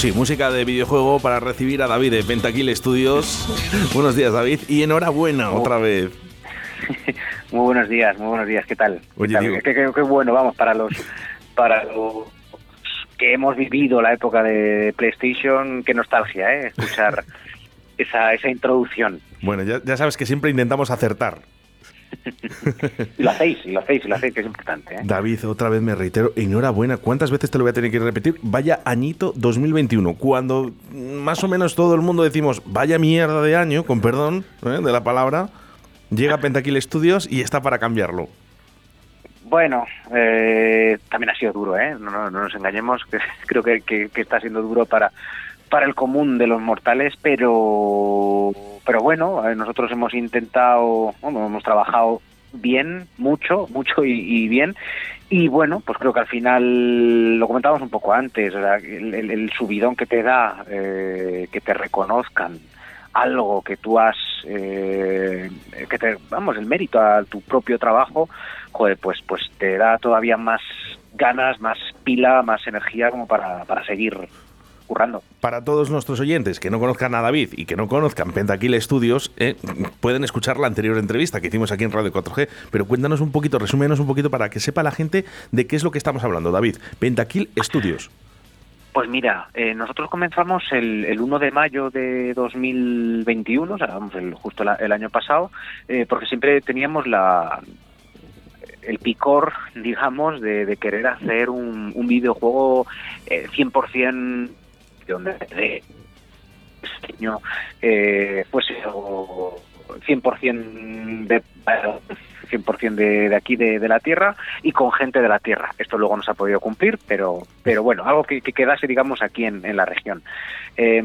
Sí, música de videojuego para recibir a David de Pentakill Studios. Buenos días, David, y enhorabuena otra vez. muy buenos días, muy buenos días, ¿qué tal? Oye, ¿Qué, qué- qué- qué bueno, vamos, para los para los que hemos vivido la época de PlayStation, qué nostalgia, ¿eh? Escuchar esa, esa introducción. Bueno, ya, ya sabes que siempre intentamos acertar. Y lo hacéis, y lo hacéis, y lo hacéis, que es importante, ¿eh? David, otra vez me reitero, enhorabuena. ¿Cuántas veces te lo voy a tener que repetir? Vaya añito 2021, cuando más o menos todo el mundo decimos, vaya mierda de año, con perdón ¿eh? de la palabra, llega Pentakill Studios y está para cambiarlo. Bueno, eh, también ha sido duro, ¿eh? No, no- no nos engañemos, que creo que, que- que está siendo duro para, para el común de los mortales, pero, pero bueno, eh, nosotros hemos intentado, hemos trabajado bien, mucho, mucho y, bien, y bueno, pues creo que al final, lo comentábamos un poco antes, el, el- el subidón que te da, eh, que te reconozcan algo que tú has, eh, que te, vamos, el mérito a tu propio trabajo, pues, pues te da todavía más ganas, más pila, más energía como para, para seguir currando. Para todos nuestros oyentes que no conozcan a David y que no conozcan Pentakill Studios, eh, pueden escuchar la anterior entrevista que hicimos aquí en Radio 4G, pero cuéntanos un poquito, resúmenos un poquito para que sepa la gente de qué es lo que estamos hablando, David. Pentakill Studios. Pues mira, eh, nosotros comenzamos el, el 1 de mayo de 2021, o sea, vamos, el- justo la- el año pasado, eh, porque siempre teníamos la el picor, digamos, de, de querer hacer un, un videojuego eh, 100% de de diseño eh, fuese o 100% de 100% de, de aquí de, de la tierra y con gente de la tierra. Esto luego no se ha podido cumplir, pero pero bueno, algo que, que quedase, digamos, aquí en, en la región. Eh,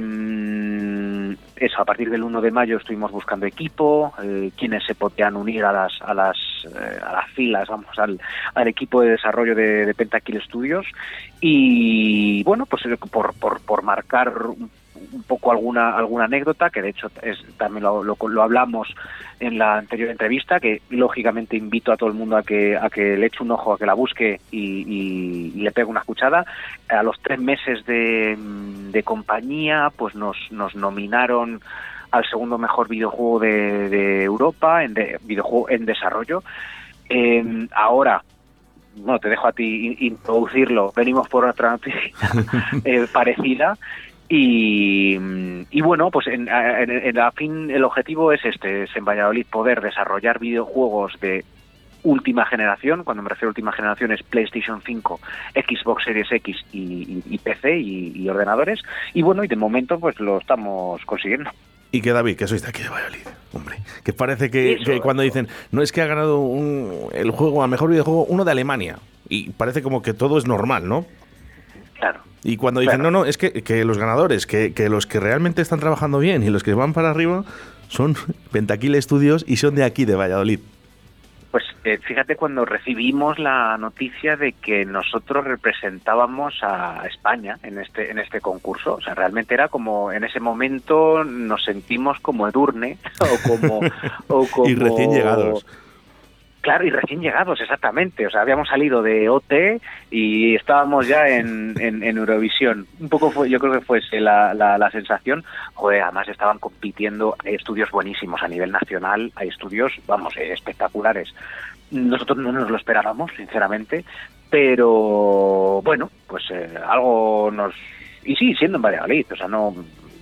eso, a partir del 1 de mayo estuvimos buscando equipo, eh, quienes se podían unir a las a las eh, a las filas, vamos, al, al equipo de desarrollo de, de Pentakill Studios y bueno, pues por, por, por marcar un un poco alguna alguna anécdota que de hecho es, también lo, lo, lo hablamos en la anterior entrevista que lógicamente invito a todo el mundo a que a que le eche un ojo a que la busque y, y- y le pegue una escuchada a los tres meses de, de compañía pues nos nos nominaron al segundo mejor videojuego de, de Europa en de, videojuego en desarrollo Eh, ahora bueno, te dejo a ti in- introducirlo. Venimos por otra noticia eh, parecida. Y, y bueno, pues en, en, en la fin el objetivo es este, es en Valladolid poder desarrollar videojuegos de última generación, cuando me refiero a última generación es PlayStation 5, Xbox Series X y, y- y PC y, ordenadores. Y bueno, y de momento pues lo estamos consiguiendo. Y que David, que sois de aquí de Valladolid, hombre. Que parece que, Eso, que cuando dicen, no es que ha ganado un- el juego, al mejor videojuego, uno de Alemania. Y parece como que todo es normal, ¿no? Claro. Y cuando dicen, Claro. no, no, es que, que los ganadores, que, que los que realmente están trabajando bien y los que van para arriba son Pentakill Studios y son de aquí, de Valladolid. Pues eh, fíjate cuando recibimos la noticia de que nosotros representábamos a España en este en este concurso, o sea, realmente era como en ese momento nos sentimos como Edurne o como o como Y recién llegados. Claro, y recién llegados, exactamente. O sea, habíamos salido de OT y estábamos ya en, en, en Eurovisión. Un poco fue, yo creo que fue la, la, la sensación. Joder, además estaban compitiendo, hay estudios buenísimos a nivel nacional, hay estudios, vamos, eh, espectaculares. Nosotros no nos lo esperábamos, sinceramente, pero bueno, pues eh, algo nos... Y sí, siendo en Valladolid, o sea, no...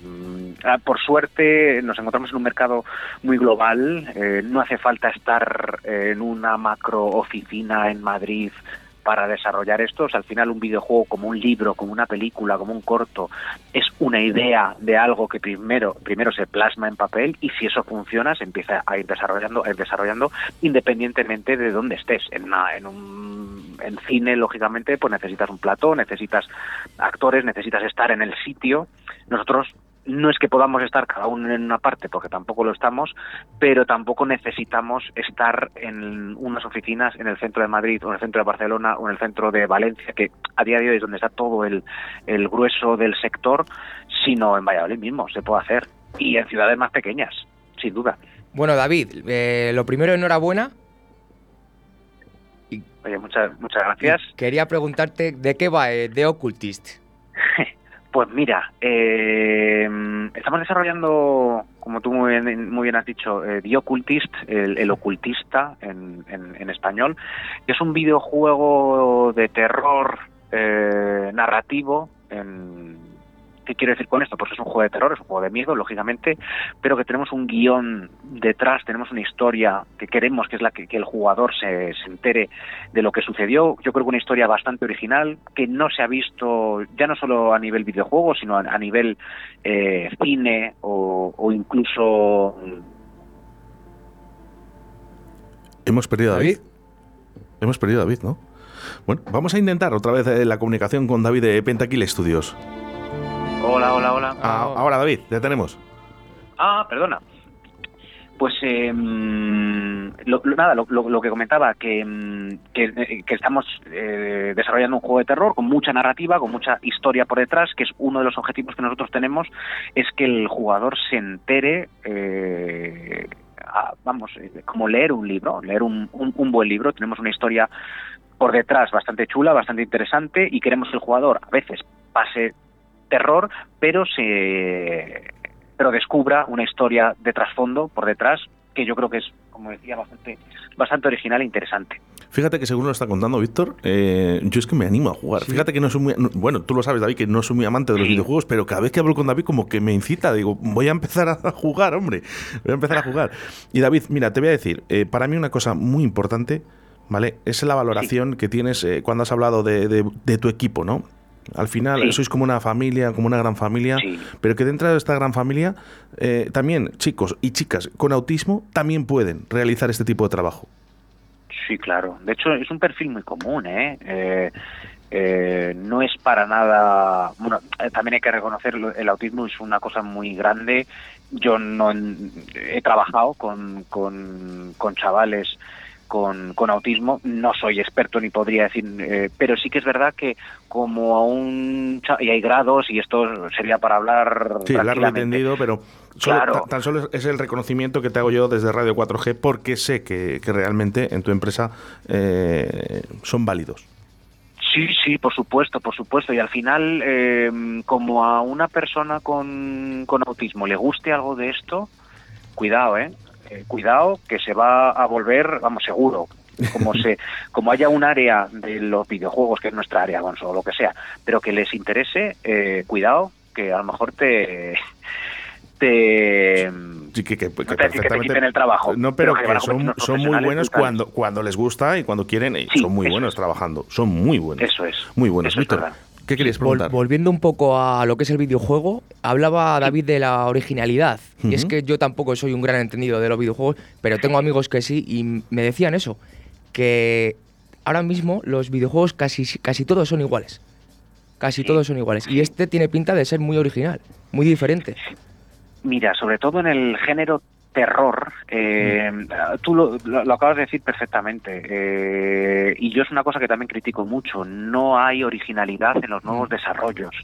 mm, ah, Por suerte nos encontramos en un mercado muy global, eh, no hace falta estar eh, en una macro oficina en Madrid para desarrollar esto. O sea, al final un videojuego como un libro, como una película, como un corto, es una idea de algo que primero, primero se plasma en papel y si eso funciona se empieza a ir desarrollando, a ir desarrollando independientemente de dónde estés. En, una, en un en cine, lógicamente, pues necesitas un plató, necesitas actores, necesitas estar en el sitio. Nosotros no es que podamos estar cada uno en una parte, porque tampoco lo estamos, pero tampoco necesitamos estar en unas oficinas en el centro de Madrid o en el centro de Barcelona o en el centro de Valencia, que a día de hoy es donde está todo el, el grueso del sector, sino en Valladolid mismo, se puede hacer. Y en ciudades más pequeñas, sin duda. Bueno, David, eh, lo primero, enhorabuena. Oye, muchas, muchas gracias. Quería preguntarte de qué va eh, The Occultist. Pues mira, eh, estamos desarrollando, como tú muy bien, muy bien has dicho, eh, The Occultist, el, ocultista en, en, en, español, es un videojuego de terror eh, narrativo en, ¿Qué quiero decir con esto? Pues es un juego de terror, es un juego de miedo, lógicamente, pero que tenemos un guion detrás, tenemos una historia que queremos que es la que, que el jugador se, se, entere de lo que sucedió. Yo creo que una historia bastante original, que no se ha visto ya no solo a nivel videojuego, sino a, a nivel eh, cine o, o, incluso... Hemos perdido a David. Hemos perdido a David, ¿no? Bueno, vamos a intentar otra vez eh, la comunicación con David de Pentakill Studios. Hola, hola, hola. Ah, ahora, David, ya tenemos. Ah, perdona. Pues eh, lo, lo, nada, lo, lo, que comentaba, que, que, que estamos eh, desarrollando un juego de terror con mucha narrativa, con mucha historia por detrás, que es uno de los objetivos que nosotros tenemos, es que el jugador se entere, eh, a, vamos, como leer un libro, leer un, un, un buen libro. Tenemos una historia por detrás bastante chula, bastante interesante, y queremos que el jugador a veces pase terror, pero se pero descubra una historia de trasfondo por detrás que yo creo que es, como decía, bastante, bastante original e interesante. Fíjate que según lo está contando Víctor, eh, yo es que me animo a jugar. Sí. Fíjate que no soy muy... Bueno, tú lo sabes, David, que no soy muy amante de los sí. videojuegos, pero cada vez que hablo con David como que me incita, digo, voy a empezar a jugar, hombre, voy a empezar a jugar. Y David, mira, te voy a decir, eh, para mí una cosa muy importante, ¿vale? Es la valoración sí. que tienes eh, cuando has hablado de, de, de tu equipo, ¿no? Al final sí. sois como una familia, como una gran familia, sí. pero que dentro de esta gran familia eh, también chicos y chicas con autismo también pueden realizar este tipo de trabajo. Sí, claro. De hecho, es un perfil muy común, ¿eh? eh eh, no es para nada bueno también hay que reconocerlo el autismo es una cosa muy grande yo no he trabajado con, con, con chavales con, con, autismo. No soy experto ni podría decir, eh, pero sí que es verdad que como a un... y hay grados y esto sería para hablar... Sí, largo entendido, pero solo, claro. tan solo es el reconocimiento que te hago yo desde Radio 4G porque sé que, que realmente en tu empresa eh, son válidos. Sí, sí, por supuesto, por supuesto. Y al final, eh, como a una persona con, con autismo le guste algo de esto, cuidado, ¿eh? Eh, cuidado que se va a volver, vamos, seguro, como se como haya un área de los videojuegos que es nuestra área o lo que sea pero que les interese eh, cuidado que a lo mejor te te que, que, que, no te, que te quiten el trabajo no pero, pero que, son, son muy buenos cuando cuando les gusta y cuando quieren y sí, son muy buenos es. trabajando son muy buenos eso es. muy buenos Víctor ¿Qué querías preguntar? Vol volviendo un poco a lo que es el videojuego, hablaba David de la originalidad. Uh -huh. Y es que yo tampoco soy un gran entendido de los videojuegos, pero tengo amigos que sí y me decían eso, que ahora mismo los videojuegos casi, casi todos son iguales. Casi todos son iguales. Y este tiene pinta de ser muy original, muy diferente. Mira, sobre todo en el género terror, eh, tú lo, lo, lo, acabas de decir perfectamente, eh, y yo es una cosa que también critico mucho, no hay originalidad en los nuevos desarrollos.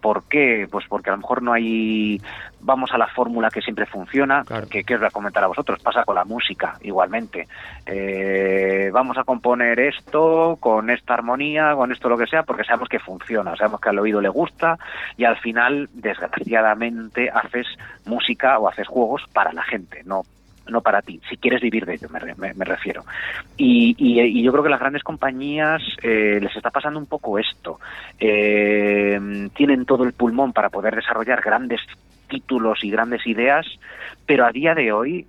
¿Por qué? Pues porque a lo mejor no hay, vamos a la fórmula que siempre funciona, claro. que, que os voy a comentar a vosotros, pasa con la música igualmente. Eh, vamos a componer esto con esta armonía, con esto lo que sea, porque sabemos que funciona, sabemos que al oído le gusta, y al final, desgraciadamente, haces música o haces juegos para la gente, no no para ti, si quieres vivir de ello, me, refiero. Y, yo creo que las grandes compañías eh, les está pasando un poco esto. Eh, tienen todo el pulmón para poder desarrollar grandes títulos y grandes ideas, pero a día de hoy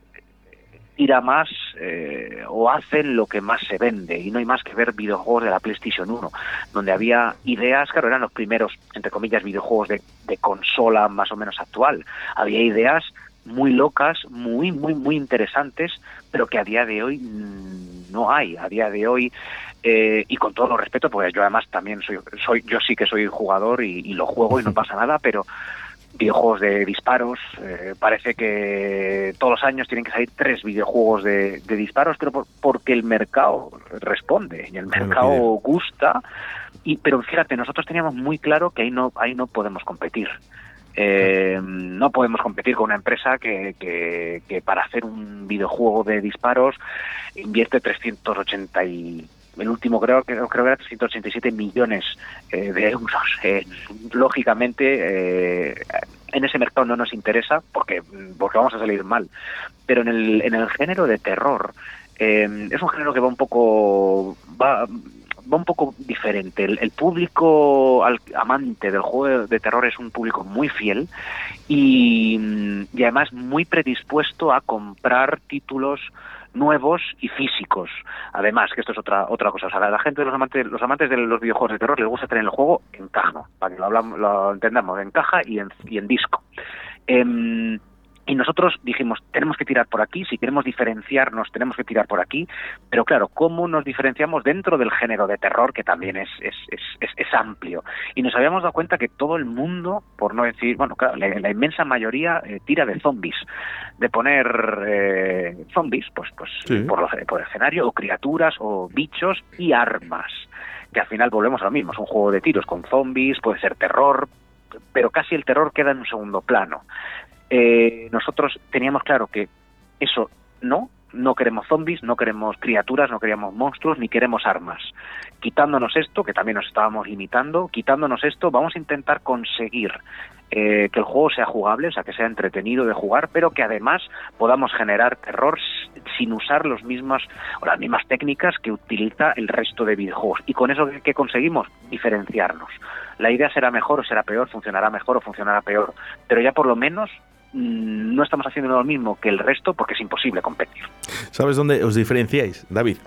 tira más eh, o hacen lo que más se vende y no hay más que ver videojuegos de la PlayStation 1 donde había ideas, claro, eran los primeros, entre comillas, videojuegos de, de consola más o menos actual, había ideas muy locas, muy, muy, muy interesantes, pero que a día de hoy mm, no hay. A día de hoy, eh, y con todo lo respeto, porque yo además también soy, soy yo sí que soy jugador y, y lo juego y no pasa nada, pero videojuegos de disparos, eh, parece que todos los años tienen que salir tres videojuegos de, de disparos, pero por- porque el mercado responde y el mercado gusta. Y, pero fíjate, nosotros teníamos muy claro que ahí no, ahí no podemos competir. Eh, no podemos competir con una empresa que, que, para hacer un videojuego de disparos invierte 380 y el último creo que creo que era 387 millones eh, de euros. Eh, lógicamente eh, en ese mercado no nos interesa porque porque vamos a salir mal, pero en el en el género de terror es un género que va un poco va va un poco diferente. El, público amante del juego de terror es un público muy fiel y, y además muy predispuesto a comprar títulos nuevos y físicos. Además, que esto es otra otra cosa. O sea, la gente de los amantes, los amantes de los videojuegos de terror les gusta tener el juego en caja, para que lo, hablamos, lo entendamos, en caja y en, y en disco. Em, y nosotros dijimos, tenemos que tirar por aquí, si queremos diferenciarnos, tenemos que tirar por aquí, pero claro, ¿cómo nos diferenciamos dentro del género de terror, que también es, es, es, es, es amplio? Y nos habíamos dado cuenta que todo el mundo, por no decir, bueno, claro, la, la inmensa mayoría eh, tira de zombies, de poner eh, zombies, pues, pues Sí. por, los- por el escenario, o criaturas, o bichos y armas, que al final volvemos a lo mismo, es un juego de tiros con zombies, puede ser terror, pero casi el terror queda en un segundo plano eh, nosotros teníamos claro que eso no, no queremos zombies, no queremos criaturas, no queremos monstruos, ni queremos armas. Quitándonos esto, que también nos estábamos limitando, quitándonos esto, vamos a intentar conseguir eh, que el juego sea jugable, o sea, que sea entretenido de jugar, pero que además podamos generar terror sin usar los mismos, o las mismas técnicas que utiliza el resto de videojuegos. Y con eso, ¿qué, conseguimos? Diferenciarnos. La idea será mejor o será peor, funcionará mejor o funcionará peor, pero ya por lo menos no estamos haciendo lo mismo que el resto porque es imposible competir. ¿Sabes dónde os diferenciáis, David?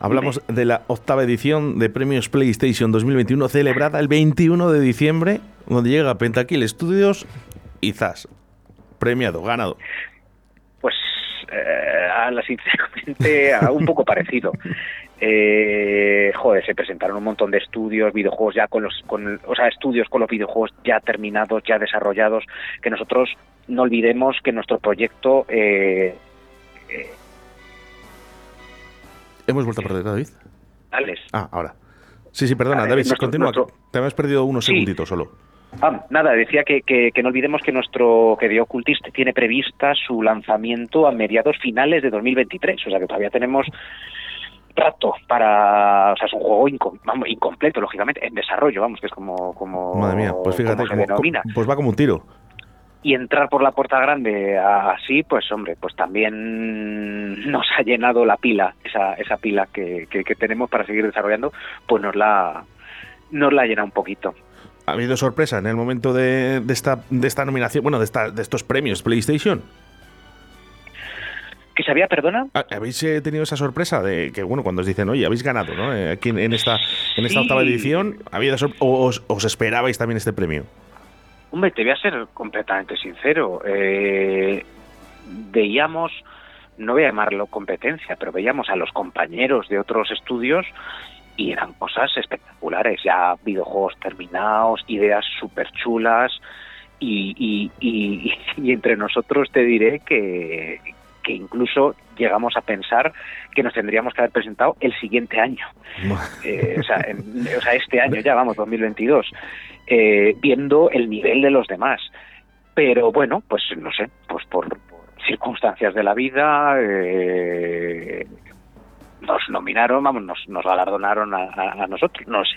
Hablamos de la octava edición de Premios PlayStation 2021 celebrada el 21 de diciembre, donde llega Pentakill Studios y Zas. Premiado, ganado. Pues eh, a la sinceramente a un poco parecido. Eh, joder, se presentaron un montón de estudios, videojuegos ya con los, con, o sea, estudios con los videojuegos ya terminados, ya desarrollados, que nosotros no olvidemos que nuestro proyecto eh, eh, Hemos vuelto a perder, David. Alex, Ah, ahora. Sí, sí, perdona, David, nuestro- continúa. nuestro- Te habías perdido unos Sí. segunditos solo. Ah, nada, decía que, que, que no olvidemos que nuestro que The Occultist tiene prevista su lanzamiento a mediados finales de 2023, o sea que todavía tenemos rato para, o sea, es un juego vamos, incompleto, lógicamente, en desarrollo, vamos, que es como como Madre mía, pues fíjate, como se como- denomina. pues va como un tiro. Y entrar por la puerta grande así, pues hombre, pues también nos ha llenado la pila, esa, esa pila que, que, que tenemos para seguir desarrollando, pues nos la nos la llena un poquito. ¿Ha habido sorpresa en el momento de, de esta, de esta nominación, bueno, de, esta, de estos premios PlayStation? ¿Que sabía, perdona? Ah, ¿Habéis eh, tenido esa sorpresa de que, bueno, cuando os dicen, oye, habéis ganado, ¿no? Eh, aquí en, esta, en esta Sí. octava edición, ¿había o os, os esperabais también este premio? Hombre, te voy a ser completamente sincero. Eh, veíamos, no voy a llamarlo competencia, pero veíamos a los compañeros de otros estudios y eran cosas espectaculares, ya videojuegos terminados, ideas súper chulas y, y, y, y entre nosotros te diré que, que incluso llegamos a pensar que nos tendríamos que haber presentado el siguiente año. Eh, o, sea, en- o sea, este año ya, vamos, 2022, eh, viendo el nivel de los demás. Pero bueno, pues no sé, pues por, por circunstancias de la vida, eh, nos nominaron, vamos, nos, nos galardonaron a, a- a nosotros, no sé.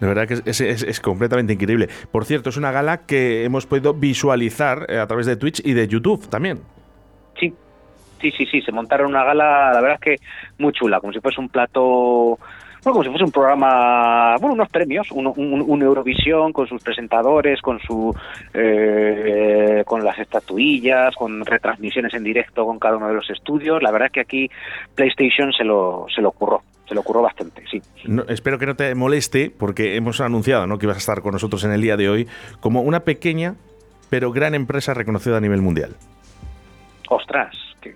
De verdad que es, es- es- completamente increíble. Por cierto, es una gala que hemos podido visualizar eh, a través de Twitch y de YouTube también. Sí, sí, sí, sí, se montaron una gala, la verdad es que muy chula, como si fuese un plato bueno, como si fuese un programa, bueno, unos premios, un, un- un Eurovisión con sus presentadores, con su, eh, con las estatuillas, con retransmisiones en directo con cada uno de los estudios. La verdad es que aquí PlayStation se lo, se lo curró, se lo curró bastante, sí. No, espero que no te moleste, porque hemos anunciado ¿no? que ibas a estar con nosotros en el día de hoy como una pequeña pero gran empresa reconocida a nivel mundial. Ostras, que-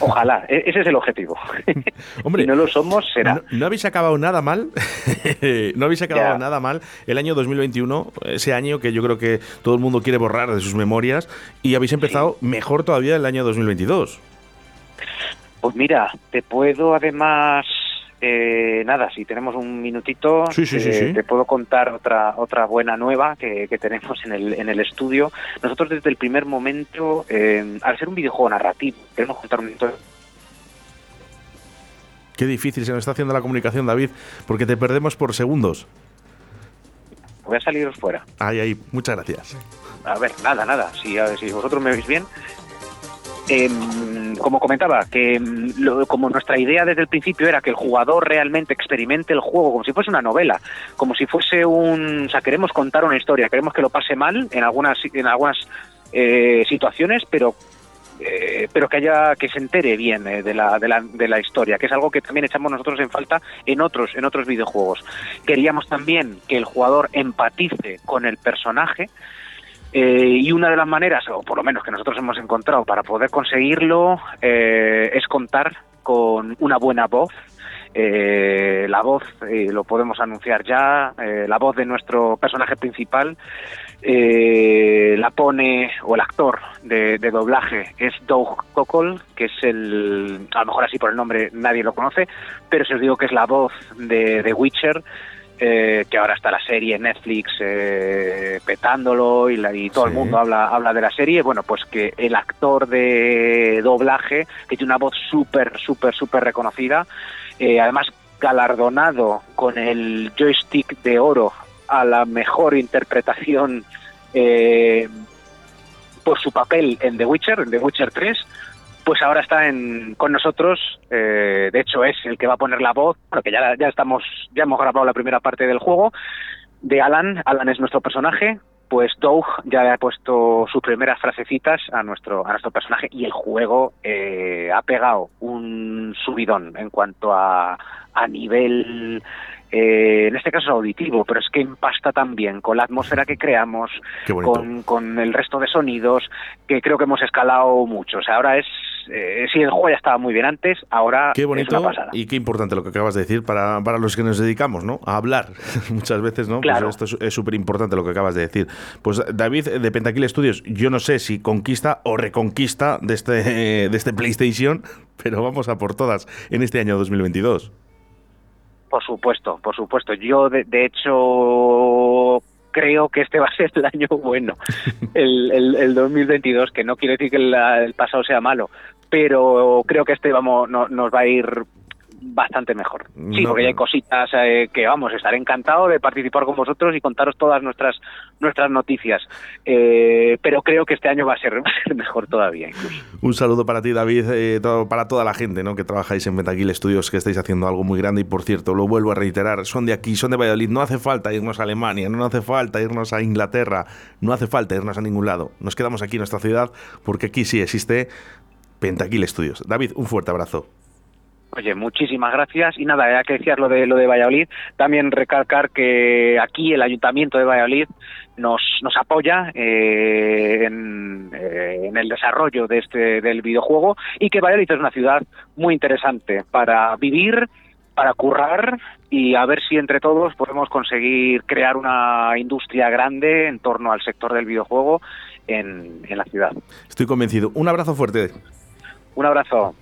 ojalá, e- ese es el objetivo. Hombre, si no lo somos, será. No, no habéis acabado nada mal, no habéis acabado Ya. nada mal el año 2021, ese año que yo creo que todo el mundo quiere borrar de sus memorias, y habéis empezado mejor todavía el año 2022. Pues mira, te puedo además, eh, nada, si tenemos un minutito, Sí, sí, sí, eh, sí. te puedo contar otra otra buena nueva que, que tenemos en el, en el estudio. Nosotros desde el primer momento, eh, al ser un videojuego narrativo, queremos contar un Qué difícil se nos está haciendo la comunicación, David, porque te perdemos por segundos. Voy a saliros fuera. Ay, ay, muchas gracias. A ver, nada, nada. Si, a ver, si vosotros me veis bien. Em, como comentaba, que em, lo- como nuestra idea desde el principio era que el jugador realmente experimente el juego como si fuese una novela, como si fuese un, o sea, queremos contar una historia, queremos que lo pase mal en algunas en algunas eh, situaciones, pero eh, pero que haya que se entere bien eh, de, la, de, la, de la historia, que es algo que también echamos nosotros en falta en otros en otros videojuegos. Queríamos también que el jugador empatice con el personaje eh, y una de las maneras, o por lo menos que nosotros hemos encontrado para poder conseguirlo, eh, es contar con una buena voz. Eh, la voz, eh, lo podemos anunciar ya, eh, la voz de nuestro personaje principal eh, la pone, o el actor de, doblaje es Doug Cockle, que es el, a lo mejor así por el nombre nadie lo conoce, pero si os digo que es la voz de, de Witcher, eh, que ahora está la serie en Netflix eh, petándolo y, la- y todo el mundo habla, habla de la serie, bueno, pues que el actor de doblaje, que tiene una voz súper, súper, súper reconocida, eh, además galardonado con el joystick de oro a la mejor interpretación eh, por su papel en The Witcher, en The Witcher 3, pues ahora está en, con nosotros, eh, de hecho es el que va a poner la voz, bueno, que ya, ya estamos, ya hemos grabado la primera parte del juego, de Alan, Alan es nuestro personaje, pues Doug ya le ha puesto sus primeras frasecitas a nuestro, a nuestro personaje y el juego eh, ha pegado un subidón en cuanto a, a nivel, eh, en este caso auditivo, pero es que empasta también con la atmósfera que creamos, con, con el resto de sonidos, que creo que hemos escalado mucho. O sea, ahora es, eh, sí, el juego ya estaba muy bien antes, ahora Qué es bonito una pasada. y qué importante lo que acabas de decir para, para los que nos dedicamos, ¿no? A hablar muchas veces, ¿no? Pues Claro. esto es- es súper importante lo que acabas de decir. Pues David de Pentakill Studios, yo no sé si conquista o reconquista de este, de este PlayStation, pero vamos a por todas en este año 2022. Por supuesto, por supuesto. Yo, de, de hecho, creo que este va a ser el año bueno, el, el, el 2022, que no quiere decir que el, el pasado sea malo, pero creo que este vamos no- nos va a ir bastante mejor. Sí, No, porque hay cositas eh, que, vamos, estaré encantado de participar con vosotros y contaros todas nuestras nuestras noticias. Eh, pero creo que este año va a ser, va a ser mejor todavía, incluso. Un saludo para ti, David, eh, todo- para toda la gente ¿no? que trabajáis en Pentakill Studios, que estáis haciendo algo muy grande. Y por cierto, lo vuelvo a reiterar, son de aquí, son de Valladolid. No hace falta irnos a Alemania, no hace falta irnos a Inglaterra, no hace falta irnos a ningún lado. Nos quedamos aquí en nuestra ciudad, porque aquí sí existe Pentakill Studios. David, un fuerte abrazo. Oye, muchísimas gracias. Y nada, ya que decías lo de lo de Valladolid, también recalcar que aquí el Ayuntamiento de Valladolid nos, nos apoya eh, en, eh, en el desarrollo de este del videojuego y que Valladolid es una ciudad muy interesante para vivir, para currar y a ver si entre todos podemos conseguir crear una industria grande en torno al sector del videojuego en, en la ciudad. Estoy convencido. Un abrazo fuerte. Un abrazo.